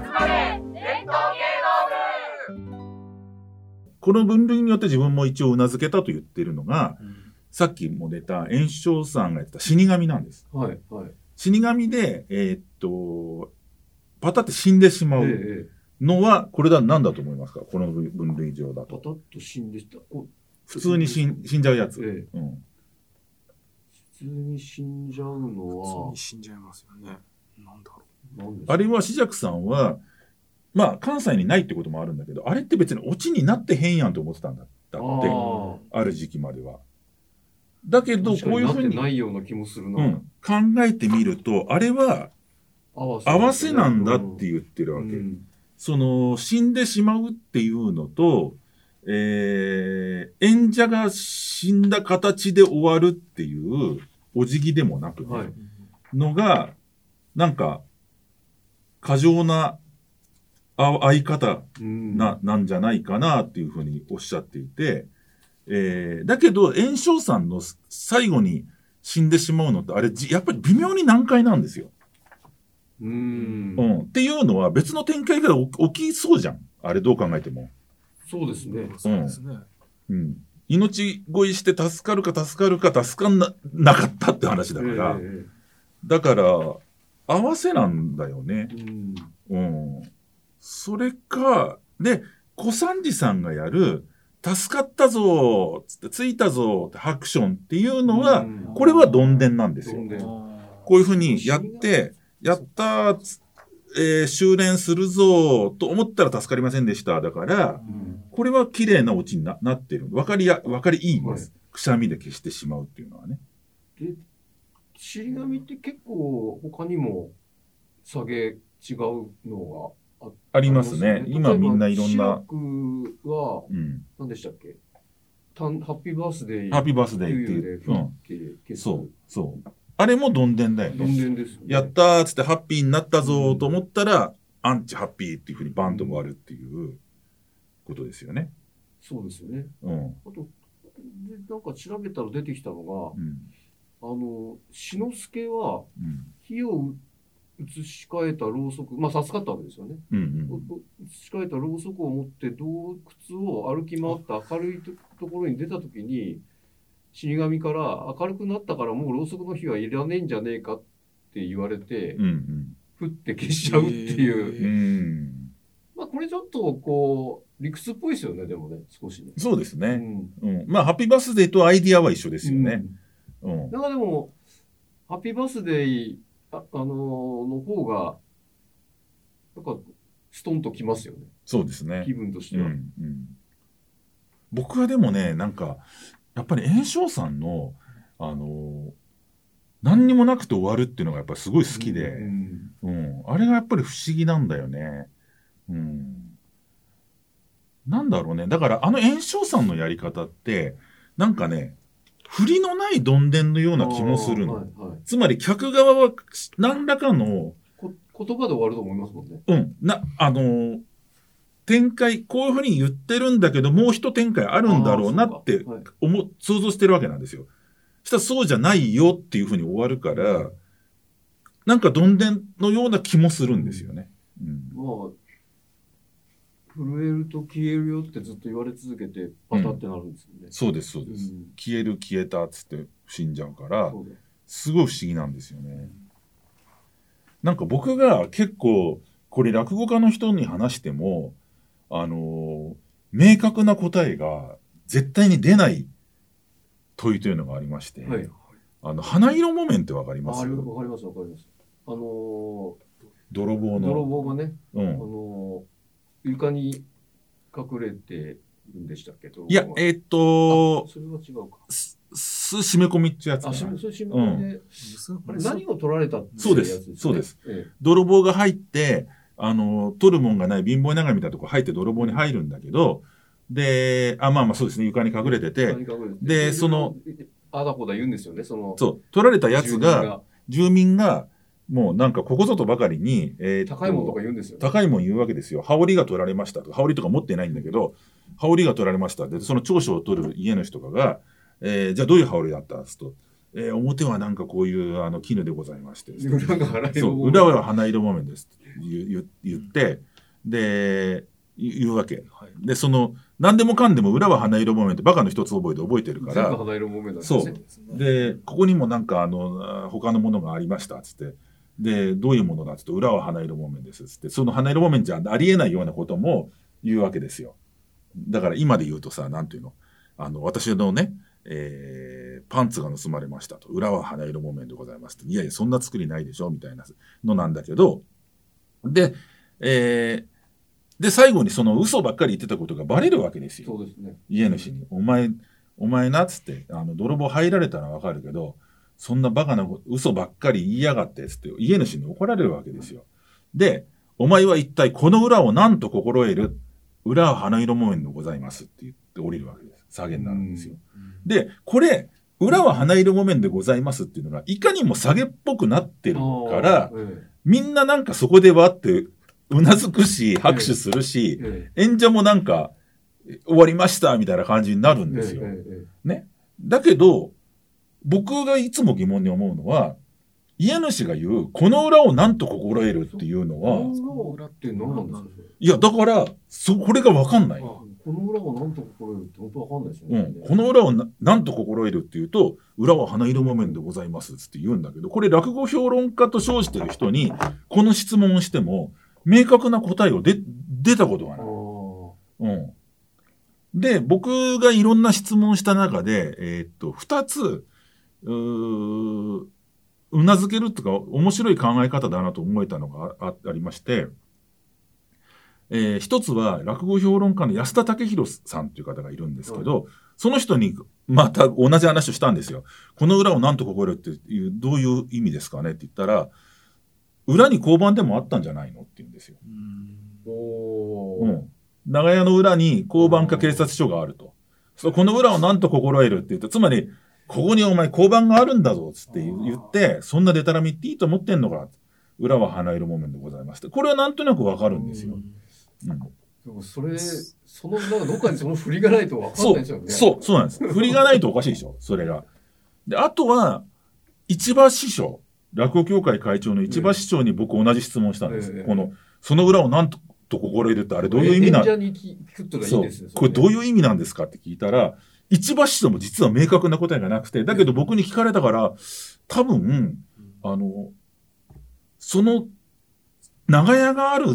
まれ伝統芸能部この分類によって自分も一応うなずけたと言ってるのが、さっきも出た炎症さんがやってた死神なんです。はい、はい。死神で、えーっと、パタって死んでしまうええ、のは、これだ、何だと思いますか？この分類上だと。パタッと死んでした。こ普通に死ん死んじゃうやつ。ええうん。普通に死んじゃうの普は通に、死んじゃいますよね。なんだろ何あれは、紫尺さんは、まあ、関西にないってこともあるんだけど、あれって別にオチになってへんやんと思ってたんだだって、あある時期までは。だけあ、ど、こういうふうに、にないような気もするな。うん、考えてみると、あれは合わせなんだってう言ってるわけ。んその、死んでしまうっていうのと、えー、演者が死んだ形で終わるっていう、お辞儀でもなくね、はい。のが、なんか、過剰なあ相方うんな、なんじゃないかなっていうふうにおっしゃっていて、えー、だけど、炎症さんの最後に死んでしまうのって、あれ、じやっぱり微妙に難解なんですよ。うんう。ん。っていうのは別の展開が起起きそうじゃん。あれどう考えても。そうですね。う。そうですね。うん。命乞いして助かるか助かるか助かんななかったって話だから。えだから、合わせなんだよねえ。うん。うん。それか、で、小三治さんがやる、助かったぞーつって、着いたぞーってハクションっていうのは、うんこれはどんでんなんですよこういうふうにやって、やったえー修練するぞーと思ったら助かりませんでした。だから、うんこれは綺麗なオチにななってる。わかりや、わかりいいんです。くしゃみで消してしまうっていうのはね。で、死神って結構他にも下げ違うのがあありますね。今みんないろんな、シクはうん。何でしたっけ？たんハッピーバースデーハッピーバースデーって冬いう。うん。そう、そう。あれもどんでんだよどんね。でんですよね。やったーっつってハッピーになったぞーと思ったら、アンチハッピーっていうふうにバンと終わるっていうことですよね。そうですよね。うん。あと、で、なんか調べたら出てきたのが、うん。あの、志の輔はうん。火を移し替えたろうそく、まあ授かったわけですよね。うん。移し替えたろうそくを持って洞窟を歩き回って明るいとところに出た時に死神から明るくなったからもうろうそくの火はいらねえんじゃねえかって言われて、うん。うん。降って消しちゃうっていう、うん。まあこれちょっとこう理屈っぽいですよねでもね少しね。そうですね。うんうん。まあ、ハッピーバースデーとアイディアは一緒ですよね。うん。なんかでも、ハッピーバースデー、あ、あのーの方が、なんか、ストンときますよね。そうですね。気分としては。うんうん、僕はでもね、なんか、やっぱり炎症さんの、あのー何にもなくて終わるっていうのがやっぱりすごい好きで、うんうん、あれがやっぱり不思議なんだよね。うん。なんだろうね。だからあの炎症さんのやり方って、なんかね、振りのないどんでんのような気もするの。はいはいつまり客側は何らかの、こ言葉で終わると思いますもんね。うん、な、あのー展開、こういうふうに言ってるんだけど、もう一展開あるんだろうなってあーそうかはい思う想像してるわけなんですよ。したらそうじゃないよっていうふうに終わるから、なんかどんでんのような気もするんですよね。うん。まあ、震えると消えるよってずっと言われ続けて、パタってなるんですよね。そうです、そうです。うん消える、消えたっつって死んじゃうから、すごい不思議なんですよね。なんか僕が結構、これ落語家の人に話しても、あのー明確な答えが絶対に出ない問いというのがありまして、はい。あの、花色木綿ってわかります？わかります、わかります。あのー泥棒の。泥棒がね、あうん。のー床に隠れてるんでしたっけど。いや、えーっとあ、それは違うか。す、す、締め込みってやつかあ、締め込みで、あれ何を取られたっていそうですやつねそうです。え泥棒が入って、あの、取るもんがない貧乏長みたいなとこ入って泥棒に入るんだけど、で、あ、まあまあそうですね、床に隠れてえて、床に隠れてでその、あだこだ言うんですよね、その、そう、取られたやつ住が、住民が、もうなんかここぞとばかりに、えー高いものとか言うんですよね。高いもん言うわけですよ。羽織が取られましたとか。羽織とか持ってないんだけど、羽織が取られました。で、その長所を取る家の人とかが、えーじゃあどういう羽織だったっつと、えー表はなんかこういうあの絹でございまして。裏が払いそう、裏は花色木綿です。言う言って、で、言言うわけ。はい。で、その、何でもかんでも裏は花色木綿ってバカの一つ覚えて覚えてるか全部ら、花色木綿なんですそうね。ですね。で、ここにもなんかあの、あ他のものがありました、つって。で、どういうものだっつって、裏は花色木綿です、つって。その花色木綿じゃありえないようなことも言うわけですよ。だから今で言うとさ、なんていうの？あの、私のね、えーパンツが盗まれましたと。裏は花色木綿でございますって。いやいや、そんな作りないでしょみたいなのなんだけど、で、えーで、最後にその嘘ばっかり言ってたことがバレるわけですよ。そうですね。家主に、お前、お前なっつって、あの、泥棒入られたらわかるけど、そんなバカなこと嘘ばっかり言いやがって、つって、家主に怒られるわけですよ。で、お前は一体この裏を何と心得る？裏は花色木綿でございますって言って降りるわけです。下げになるんですよ。で、これ、裏は花色木綿でございますっていうのが、いかにも下げっぽくなってるからみんななんかそこでわって、うなずくし、拍手するしえ、え演者もなんか、え終わりましたみたいな感じになるえんですよ。えええだけど、僕がいつも疑問に思うのは、家主が言う、この裏を何と心得るっていうのは、この裏って何なんですか？いや、だから、そ、これがわかんない。あこの裏を何と心得るって本当わかんないですよね。うん。この裏をな何と心得るっていうと、裏は花色木綿でございますって言うんだけど、これ落語評論家と称してる人に、この質問をしても、明確な答えをで出たことがあない。ーうん。で、僕がいろんな質問した中で、えーっと、二つ、うーうなずけるとか、面白い考え方だなと思えたのがああありまして、えー一つは落語評論家の安田武弘さんという方がいるんですけど、その人にまた同じ話をしたんですよ。この裏を何と心得るっていう、どういう意味ですかねって言ったら、裏に交番でもあったんじゃないのって言うんですよ。うんおーうん。長屋の裏に交番か警察署があると。そう、この裏を何と心得るって言って、つまり、ここにお前交番があるんだぞ、つって言言って、そんなデタラミっていいと思ってんのか。裏は花色木綿でございます。これはなんとなくわかるんですよ。うんでもそれ、その、なんかどっかにその振りがないとわかんないですよね。、そう、そうなんです。振りがないとおかしいでしょ、それが。で、あとは、市場師匠、落語協会会長の市場師匠に僕同じ質問したんです。ええこの、その裏を何と心得るってあれどういう意味なんですよ。。これどうういう意味なんですかって聞いたら、一橋とも実は明確な答えがなくて、だけど僕に聞かれたから、多分、あの、その、長屋がある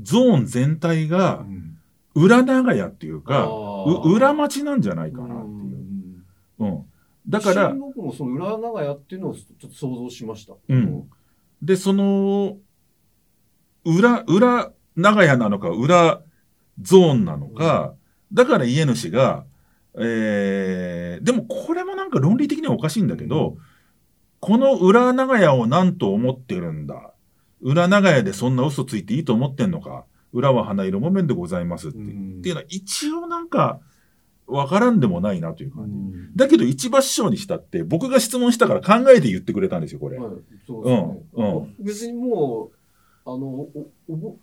ゾーン全体が、裏長屋っていうか、う裏町なんじゃないかなっていう。うん。だから、僕もその裏長屋っていうのをちょっと想像しました。うん。で、その、裏、裏長屋なのか、裏ゾーンなのか、だから家主が、えー、でもこれもなんか論理的にはおかしいんだけど、この裏長屋を何と思ってるんだ？裏長屋でそんな嘘ついていいと思ってんのか？裏は花色木綿でございますって。いうのは一応なんか、わからんでもないなというう感じ。んだけど一場師匠にしたって、僕が質問したから考えて言ってくれたんですよ、これ。はいそうですねうんう別にもう、あの、おおぼ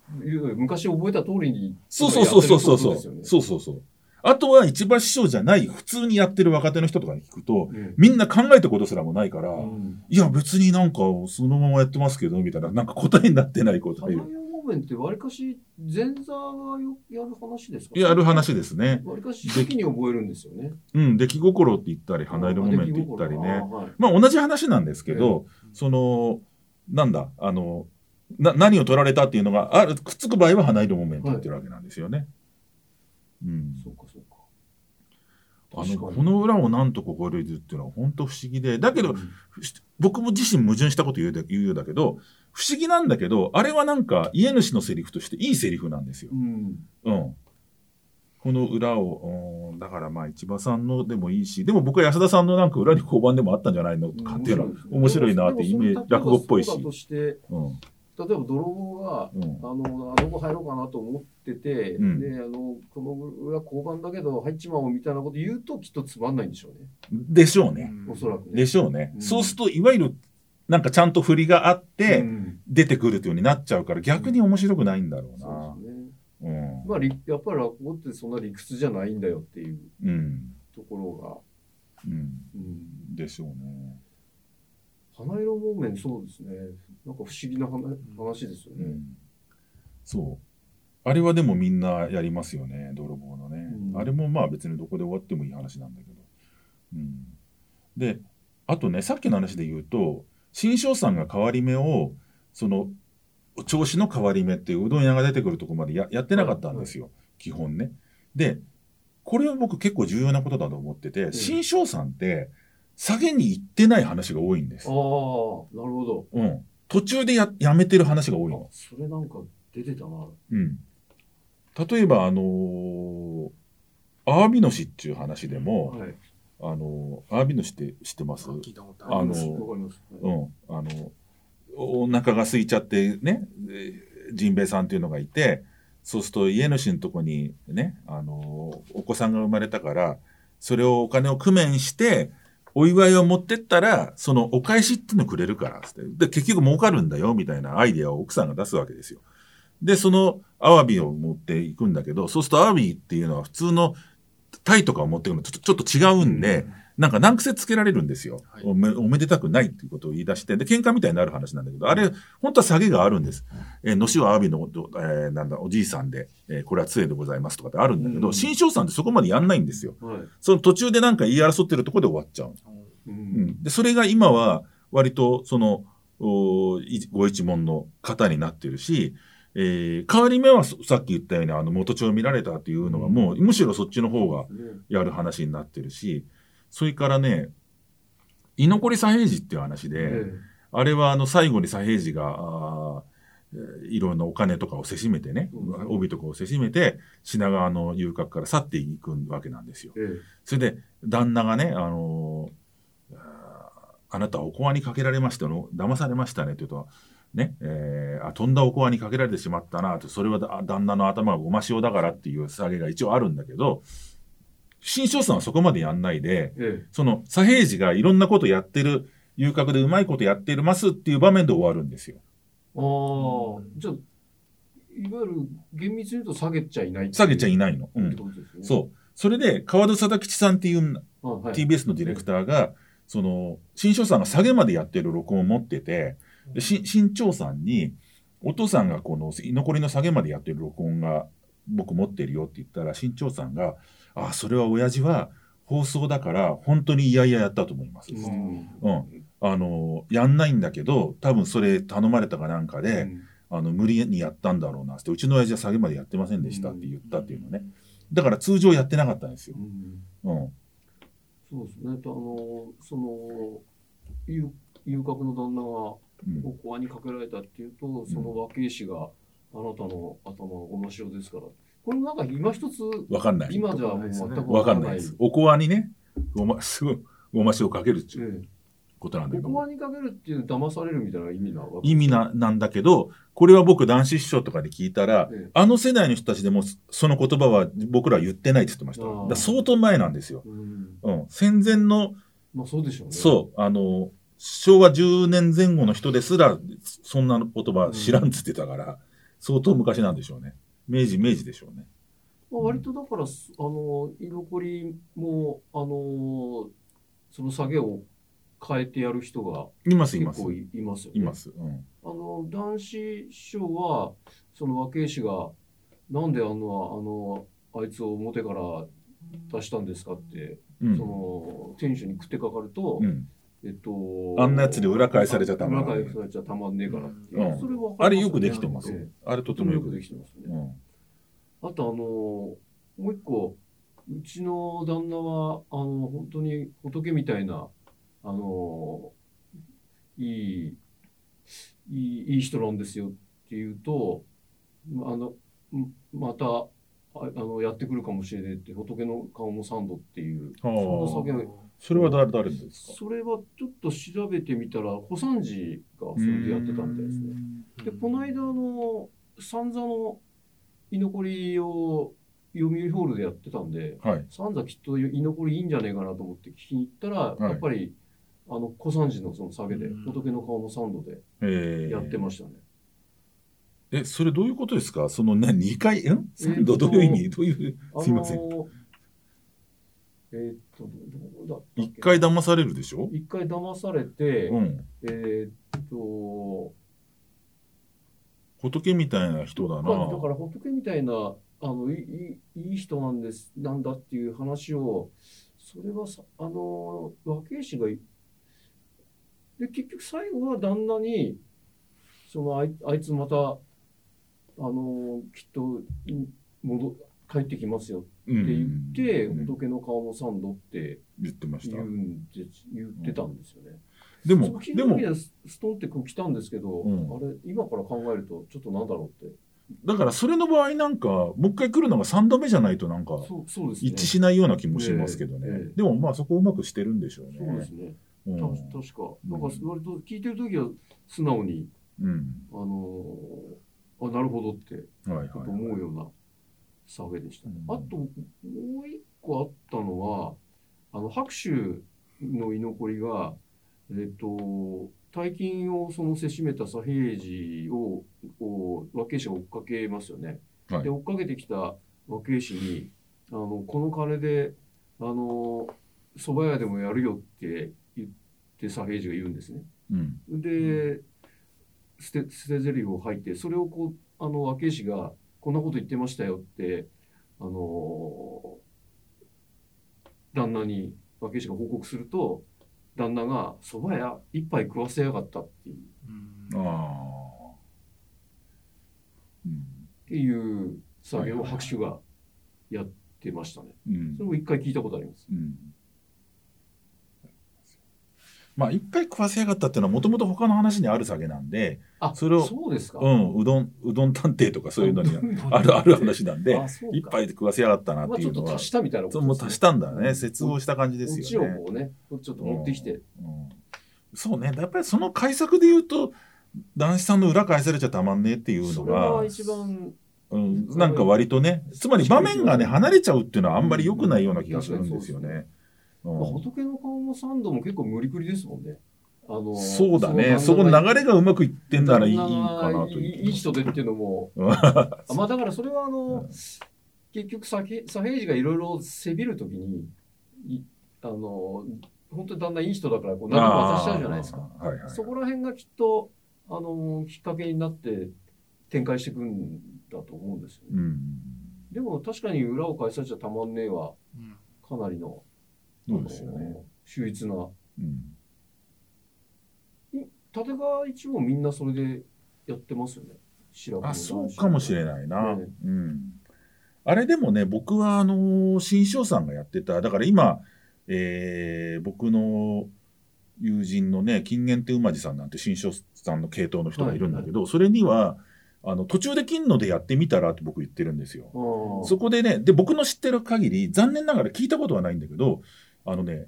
昔覚えた通りに、そうそうそうそうそうそうそうそう。あとは一場師匠じゃない、普通にやってる若手の人とかに聞くと、うんみんな考えたことすらもないから、うんいや別になんかそのままやってますけど、みたいな、なんか答えになってないこと花が屋木綿ってわりかし前座がよやる話ですか？やる話ですね。わりかし初期に覚えるんですよね。うん、出来心って言ったり、花色木綿って言ったりね。あはいまあ同じ話なんですけど、その、なんだ、あの、な、何を取られたっていうのが、ある、くっつく場合は花色木綿って言ってるわけなんですよね。うん。そうかそうか。あの、この裏をなんと心得るっていうのは本当不思議で、だけど、うん僕も自身矛盾したこと言うだ言うようだけど、不思議なんだけど、あれはなんか家主のセリフとしていいセリフなんですよう。ん。うん。この裏を、うんだからまあ市場さんのでもいいし、でも僕は安田さんのなんか裏に交番でもあったんじゃないのかっていうのは面白いなってイメージ、落語っぽいし。そうだとして、例えうん。ば泥棒が、うん。あの、あどこ入ろうかなと思ってて、うんで、あの、この裏交番だけど入っちまおうみたいなこと言うときっとつまんないんでしょうね。でしょうね。おそらくね。でしょうね。うんそうすると、いわゆる、なんかちゃんと振りがあって、うん出てくるというようになっちゃうから、逆に面白くないんだろうそなう。ですね。うん。まあ、りやっぱり落語ってそんな理屈じゃないんだよっていううん。ところうん。が、うん、でしょうね。花色木綿そうですね。なんか不思議な話話ですよね。うん、そう。あれはでもみんなやりますよね、泥棒のね。うんあれもまあ別にどこで終わってもいい話なんだけど。うん、で、あとね、さっきの話で言うと、新庄さんが変わり目を、その、調子の変わり目っていううどん屋が出てくるとこまでややってなかったんですよ、基本ね。で、これは僕結構重要なことだと思ってて、ん新庄さんって、下げに行ってない話が多いんですああ。、なるほど。うん。途中でややめてる話が多いのあ。それなんか出てたな。うん。例えば、あのーアワビノシっていう話でも、はい。あのーアワビノシって知ってます？聞いたことあのわかります。うん。あの、おお腹が空いちゃってね、えージンベエさんっていうのがいて、そうすると家主のとこにね、あのーお子さんが生まれたから、それをお金を工面して、お祝いを持ってったら、そのお返しっていうのくれるからっつって。で、結局儲かるんだよ、みたいなアイデアを奥さんが出すわけですよ。で、そのアワビを持っていくんだけど、そうするとアワビっていうのは普通のタイとかを持ってくのとちょっとちょっと違うんで、なんか難癖つけられるんですよ、はいおめ。おめでたくないっていうことを言い出して、で、喧嘩みたいになる話なんだけど、あれ、本当は下げがあるんです。えー、のしはアワビの、えーなんだ、おじいさんで、えーこれは杖でございますとかってあるんだけど、うん新庄さんってそこまでやんないんですよ。はい。その途中でなんか言い争ってるところで終わっちゃう。ううんん。で、それが今は割とその、おいご一門の方になってるし、えー変わり目はそさっき言ったようにあの元帳を見られたっていうのがもう、むしろそっちの方がねやる話になってるし、それからね、居残り左平次っていう話で、えあれはあの最後に左平次が、いろんなお金とかをせしめてね、うん。帯とかをせしめて、品川の遊郭から去っていくわけなんですよ。ええ。それで、旦那がね、あのーあなたはおこわにかけられましたの、騙されましたねって言うと、ね、えーあ、飛んだおこわにかけられてしまったなって、それはだ旦那の頭がごま塩だからっていう下げが一応あるんだけど、新庄さんはそこまでやんないで、ええその左平次がいろんなことやってる、遊郭でうまいことやってるますっていう場面で終わるんですよ。ああ、じゃあ、いわゆる厳密に言うと下げちゃいない下げちゃいないの。うんね。そう。それで、川戸貞吉さんっていうはい、TBS のディレクターが、その、新庄さんが下げまでやってる録音を持ってて、でし新庄さんに、お父さんがこの居残りの下げまでやってる録音が僕持ってるよって言ったら、新庄さんが、あ、それは親父は放送だから本当に嫌々やったと思います。ううん。ん。あの、やんないんだけど、多分それ頼まれたかなんかで、うんあの、無理にやったんだろうなって、うちの親父は下げまでやってませんでしたって言ったっていうのね。だから通常やってなかったんですよう。んうん。そうですね。とあの、その、遊遊郭の旦那がうんおこわにかけられたっていうと、その若い氏があなたの頭のごま塩ですから。これなんか今一つ、わかんない。今じゃもう全くわわからないです。おこわにね、ごま、すぐ、ごま塩かけるっていうえことなんだけどえおこわにかけるっていう騙されるみたいな意味なわけ意味な、なんだけど、これは僕男子師匠とかで聞いたら、ええあの世代の人たちでもその言葉は僕らは言ってないって言ってました。相当前なんですよ。うん。うん。戦前の、まあそうでしょうね。そう、あの、昭和10年前後の人ですら、そんな言葉知らんっつってたから、相当昔なんでしょうね。明治、明治でしょうね。まあ、割とだから、すあの、居残りも、あの、その下げを変えてやる人がいます、います。いいます。います。うん。あの、男子師匠は、その若い氏が、なんであの、あの、あいつを表から出したんですかって、うんその、店主に食ってかかると、うん。えっと、あんなやつで裏返されちゃたまらない裏返されちゃたまんねえからっていう。うんそれわかりますあれよくできてますええ。あれととてもよくできてますよね。うん。あとあのもう一個うちの旦那はあの本当に仏みたいなあのいいいいいい人なんですよっていうとまあのんまたああのやってくるかもしれないって仏の顔も三度っていうそんなは酒あ。それは誰、誰ですか？それはちょっと調べてみたら小三治がそれでやってたみたいですね。でこの間あの三座の居残りを読売ホールでやってたんではい。三座きっと居残りいいんじゃねえかなと思って聞きに行ったら、いやっぱりあの小三治のその下げでうん仏の顔の三度でえーやってましたね。え、それどういうことですか？そのね、2回、ん？えー ?3 度とどういう意味？どういう、すいません。えーっと、どどうだった一回騙されるでしょ？一回騙されて、うん。えーっと、仏みたいな人だな。まあだから仏みたいなあのいいいいい人なんですなんだっていう話をそれはさあの和慶氏がいで結局最後は旦那にそのあいあいつまたあのきっとい戻帰ってきますよってうん言って、うん仏の顔も三度って言ってました言ってたんですよね。でもでもスストンって来たんですけど、うんあれ今から考えるとちょっとなんだろうって。だからそれの場合なんか、もう一回来るのが3度目じゃないとなんか、そうそうですね。一致しないような気もしますけどね。ええええでもまあそこうまくしてるんでしょうね。そうですね。うんた確か。なんか割と聞いてる時は素直に、うん。あのーあ、なるほどって、はいと思うようなサゲでしたね。うんあと、もう一個あったのは、あの、白州の居残りが、えっと、大金をそのせしめた左平次を、こう和慶氏が追っかけますよね。はいで、追っかけてきた和慶氏に、あの、この金で、あの、蕎麦屋でもやるよって言って左平次が言うんですね。うん。で、捨て、捨て台詞を吐いて、それをこう、あの、和慶氏が、こんなこと言ってましたよって、あの旦那に和慶氏が報告すると、旦那が蕎麦屋一杯食わせやがったっていう、うんああ。うん。っていう作業を白手がやってましたね。うんそれも一回聞いたことあります。うん。まあ、いっぱい食わせやがったっていうのはもともと他の話にある酒なんで、あ、それをそうですか。うん、うどん、うどん探偵とかそういうのにああるある話なんで、あそうかいっぱい食わせやがったなっまあていうのは、ちょっと足したみたいなことそうもう足したんだね。接合した感じですこっちよね。をこうね、こっちょっと持ってきて。うんそうね。やっぱりその改作で言うと、男子さんの裏返されちゃたまんねえっていうのが、一番、うん、なんか割とね、つまり場面がね、離れちゃうっていうのはあんまり良くないような気がするんですよね。うんまあ、仏の顔も三度も結構無理くりですもんね。あのそうだね。そこ流れがうまくいってんならいいかなといいいい人でっていうのも、まあだからそれはあの、うん結局左平左平次がいろいろせびるときに、いあの、本当にだんだんいい人だからこう何でも渡しちゃうじゃないですか。あーはいはい。そこら辺がきっと、あの、きっかけになって展開していくんだと思うんですよね。うん。でも確かに裏を返されちゃたまんねえは、うんかなりの、そうですよね。秀逸な。うん立川一もみんなそれでやってますよね？白あ、そうかもしれないな。ねうん。あれでもね、僕はあの、新庄さんがやってた、だから今、えー僕の友人のね、金元手馬路さんなんて新庄さんの系統の人がいるんだけど、それには、あの、途中で金のでやってみたらって僕言ってるんですよ。そこでね、で、僕の知ってる限り、残念ながら聞いたことはないんだけど、あのね、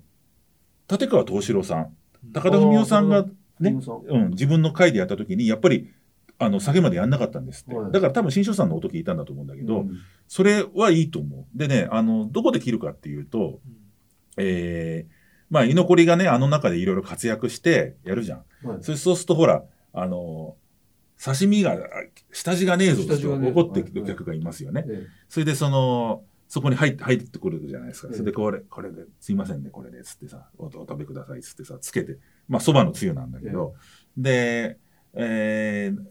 立川藤四郎さん、高田文夫さんがねうん、自分の回でやった時に、やっぱり、あの、酒までやんなかったんですって。はいだから多分新庄さんの音聞いたんだと思うんだけど、うんそれはいいと思う。でね、あの、どこで切るかっていうと、えー、まあ、居残りがね、あの中でいろいろ活躍してやるじゃん。はいそれそうするとほら、あの、刺身が、あ下地がねえぞって怒ってくる客がいますよね。えそれでその、そこに入って、入ってくるじゃないですか。ええそれでこれ、これで、すいませんね、これで、つってさ、おお食べください、つってさ、つけて、まあ、蕎麦のつゆなんだけど、で、えー、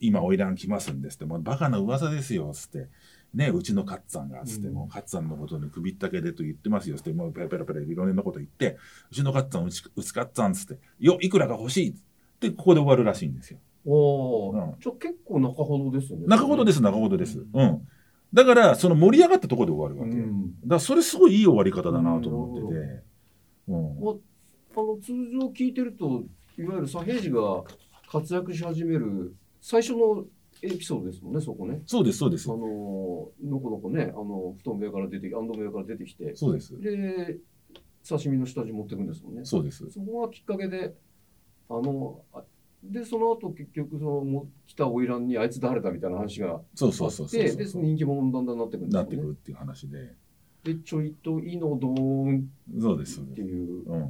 今、花魁来ますんですって、もうバカな噂ですよ、つって。ね、うちのカッツァンが、つって、うんもうカッツァンのことに首ったけでと言ってますよ、つって、もうペラペラペラいろんなこと言って、うちのカッツァン、うち、うちカッツァン、つって、よ、いくらが欲しいって、ここで終わるらしいんですよ。おお、うんじゃあ結構中ほどですよね。中ほどです、中ほどです。うん。だから、その盛り上がったところで終わるわけ。うん。だからそれすごいいい終わり方だなと思ってて。うん。まあ、あの通常聞いてるといわゆる左平次が活躍し始める最初のエピソードですもんねそこね。そうです、そうですあ。ののこのこねあの布団部屋から出てきアンド部屋から出てきてそうです。で刺身の下地持ってくんですもんね。そうです。そこがきっかけであのあでその後結局そのも来た花魁にあいつ誰だみたいな話がそうそうそうそうてで人気者にだんだんなってくるんですよねなってくる。っていう話で。でちょいといのどーんそうです。っていう。うん。っ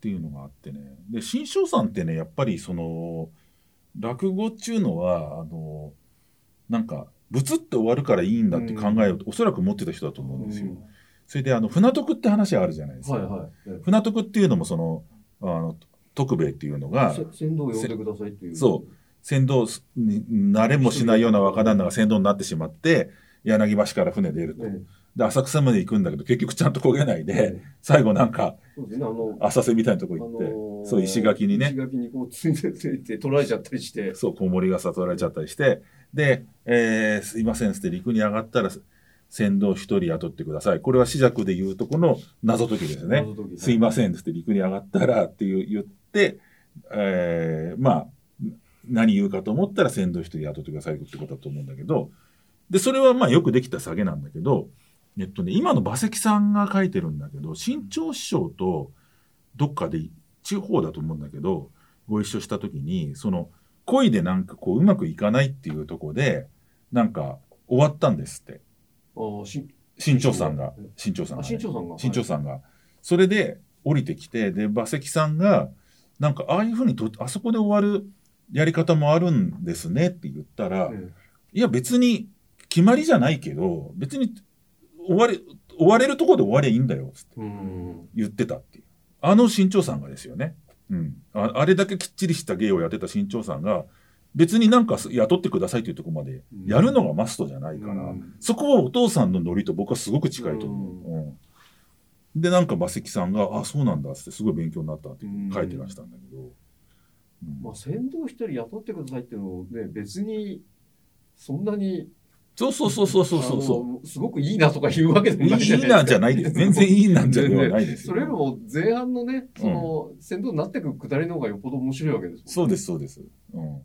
ていうのがあってね。で、新庄さんってね、やっぱりその、落語っていうのは、あの、なんか、ブツって終わるからいいんだって考えを、おそらく持ってた人だと思うんですよ。それであの船徳って話あるじゃないですか、はいはい。え船徳っていうのもそのあの徳兵衛っていうのがせ船頭を呼んでくださいっていう。そう船頭に慣れもしないような若旦那が船頭になってしまって柳橋から船出ると、えで浅草まで行くんだけど結局ちゃんと焦げないえで、え 最後なんか浅瀬みたいなとこ行って、あのーそう石垣にね石垣にこうついて ついて取られちゃったりして。そう、子守が悟られちゃったりして、で、えーすいませんっつって陸に上がったら、船頭一人雇ってください。これは紫尺で言うとこの謎解きですね。すいませんっつって陸に上がったらっていう言って、えーまあ、何言うかと思ったら船頭一人雇ってくださいってことだと思うんだけど、で、それはまあよくできた下げなんだけど、えっとね、今の馬関さんが書いてるんだけど、新潮師匠とどっかで地方だと思うんだけど、ご一緒した時に、その恋でなんかこううまくいかないっていうところで、なんか終わったんですって。新潮さんがうん、新潮さんが、あ、ね。新潮さんが。新潮さんが。それで降りてきて、で、馬関さんが、なんかああいうふうにと、あそこで終わるやり方もあるんですねって言ったら、はい。えいや別に決まりじゃないけど、別に終われ、終われるところで終わりゃいいんだよ、つって。言ってたっていう。あの新潮さんがですよね。うん。ああれだけきっちりした芸をやってた新潮さんが、別になんか雇ってくださいというところまでやるのがマストじゃないから、うんそこはお父さんのノリと僕はすごく近いと思う。うんで、なんか馬関さんが、あ、そうなんだってすごい勉強になったって書いてらしたんだけど。うんまあ、船頭一人雇ってくださいっていうのをね、別に、そんなに、そうそうそうそうそうそうすごくいいなとか言うわけでう。もないいいなんじゃないです。全然いいなんじゃないですよ。それよりも前半のね、その、船頭になってくくだりの方がよっぽど面白いわけですもんねそうです、そうです。うん。